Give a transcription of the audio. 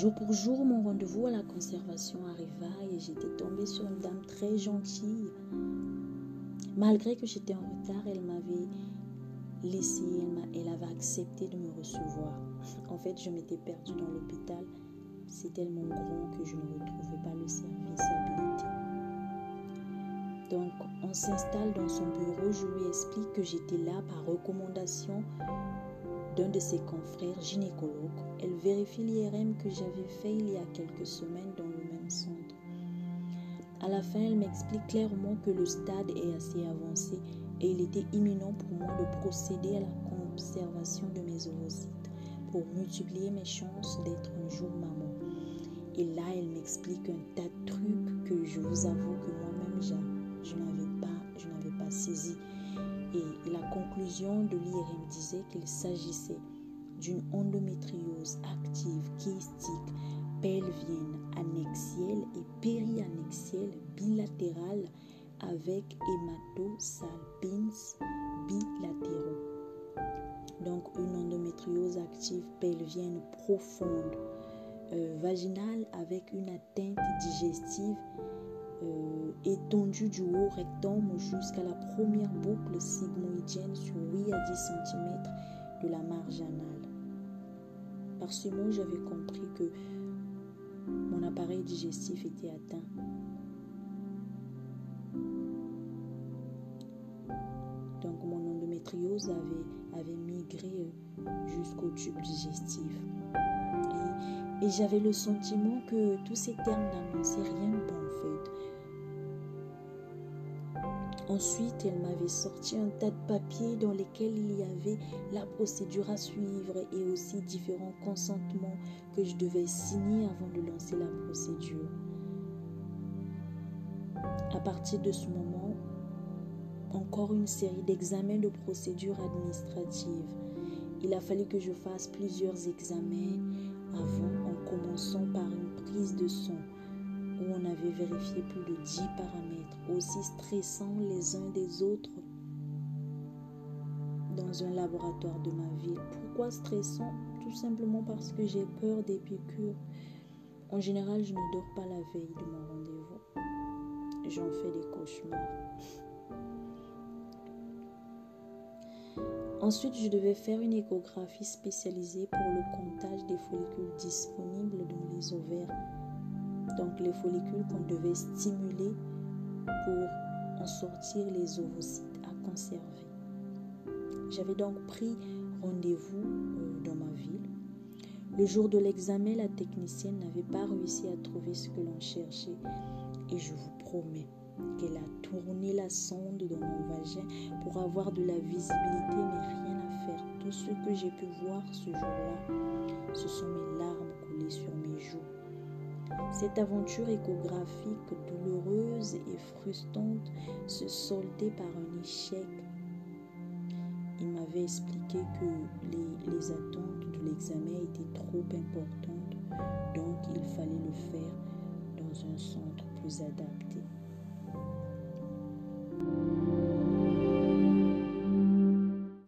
Jour pour jour, mon rendez-vous à la conservation arriva et j'étais tombée sur une dame très gentille. Malgré que j'étais en retard, elle m'avait laissé, elle, avait accepté de me recevoir. En fait, je m'étais perdue dans l'hôpital. C'est tellement grand que je ne retrouvais pas le service habilité. Donc, on s'installe dans son bureau. Je lui explique que j'étais là par recommandation de ses confrères gynécologues. Elle vérifie l'IRM que j'avais fait il y a quelques semaines dans le même centre. À la fin, elle m'explique clairement que le stade est assez avancé et il était imminent pour moi de procéder à la conservation de mes ovocytes pour multiplier mes chances d'être un jour maman. Et là, elle m'explique un tas de trucs que je vous avoue que moi-même, je n'avais pas, je n'avais pas saisi. Et la conclusion de l'IRM disait qu'il s'agissait d'une endométriose active kystique pelvienne annexielle et périannexielle bilatérale avec hématosalpines bilatéraux. Donc une endométriose active pelvienne profonde, euh, vaginale avec une atteinte digestive étendue du haut rectum jusqu'à la première boucle sigmoïdienne sur 8 à 10 cm de la marge anale. Par ce mot, j'avais compris que mon appareil digestif était atteint. Donc mon endométriose avait, avait migré jusqu'au tube digestif. Et, et j'avais le sentiment que tous ces termes n'annonçaient rien de bon en fait. Ensuite, elle m'avait sorti un tas de papiers dans lesquels il y avait la procédure à suivre et aussi différents consentements que je devais signer avant de lancer la procédure. À partir de ce moment, encore une série d'examens de procédures administratives. Il a fallu que je fasse plusieurs examens avant, en commençant par une prise de son où on avait vérifié plus de 10 paramètres, aussi stressants les uns des autres dans un laboratoire de ma ville. Pourquoi stressant? Tout simplement parce que j'ai peur des piqûres. En général, je ne dors pas la veille de mon rendez-vous. J'en fais des cauchemars. Ensuite, je devais faire une échographie spécialisée pour le comptage des follicules disponibles dans les ovaires donc les follicules qu'on devait stimuler pour en sortir les ovocytes à conserver. J'avais donc pris rendez-vous euh, dans ma ville. Le jour de l'examen, la technicienne n'avait pas réussi à trouver ce que l'on cherchait et je vous promets qu'elle a tourné la sonde dans mon vagin pour avoir de la visibilité mais rien à faire. Tout ce que j'ai pu voir ce jour-là, ce sont mes larmes coulées sur mes joues. Cette aventure échographique douloureuse et frustrante se soldait par un échec. Il m'avait expliqué que les, les attentes de l'examen étaient trop importantes, donc il fallait le faire dans un centre plus adapté.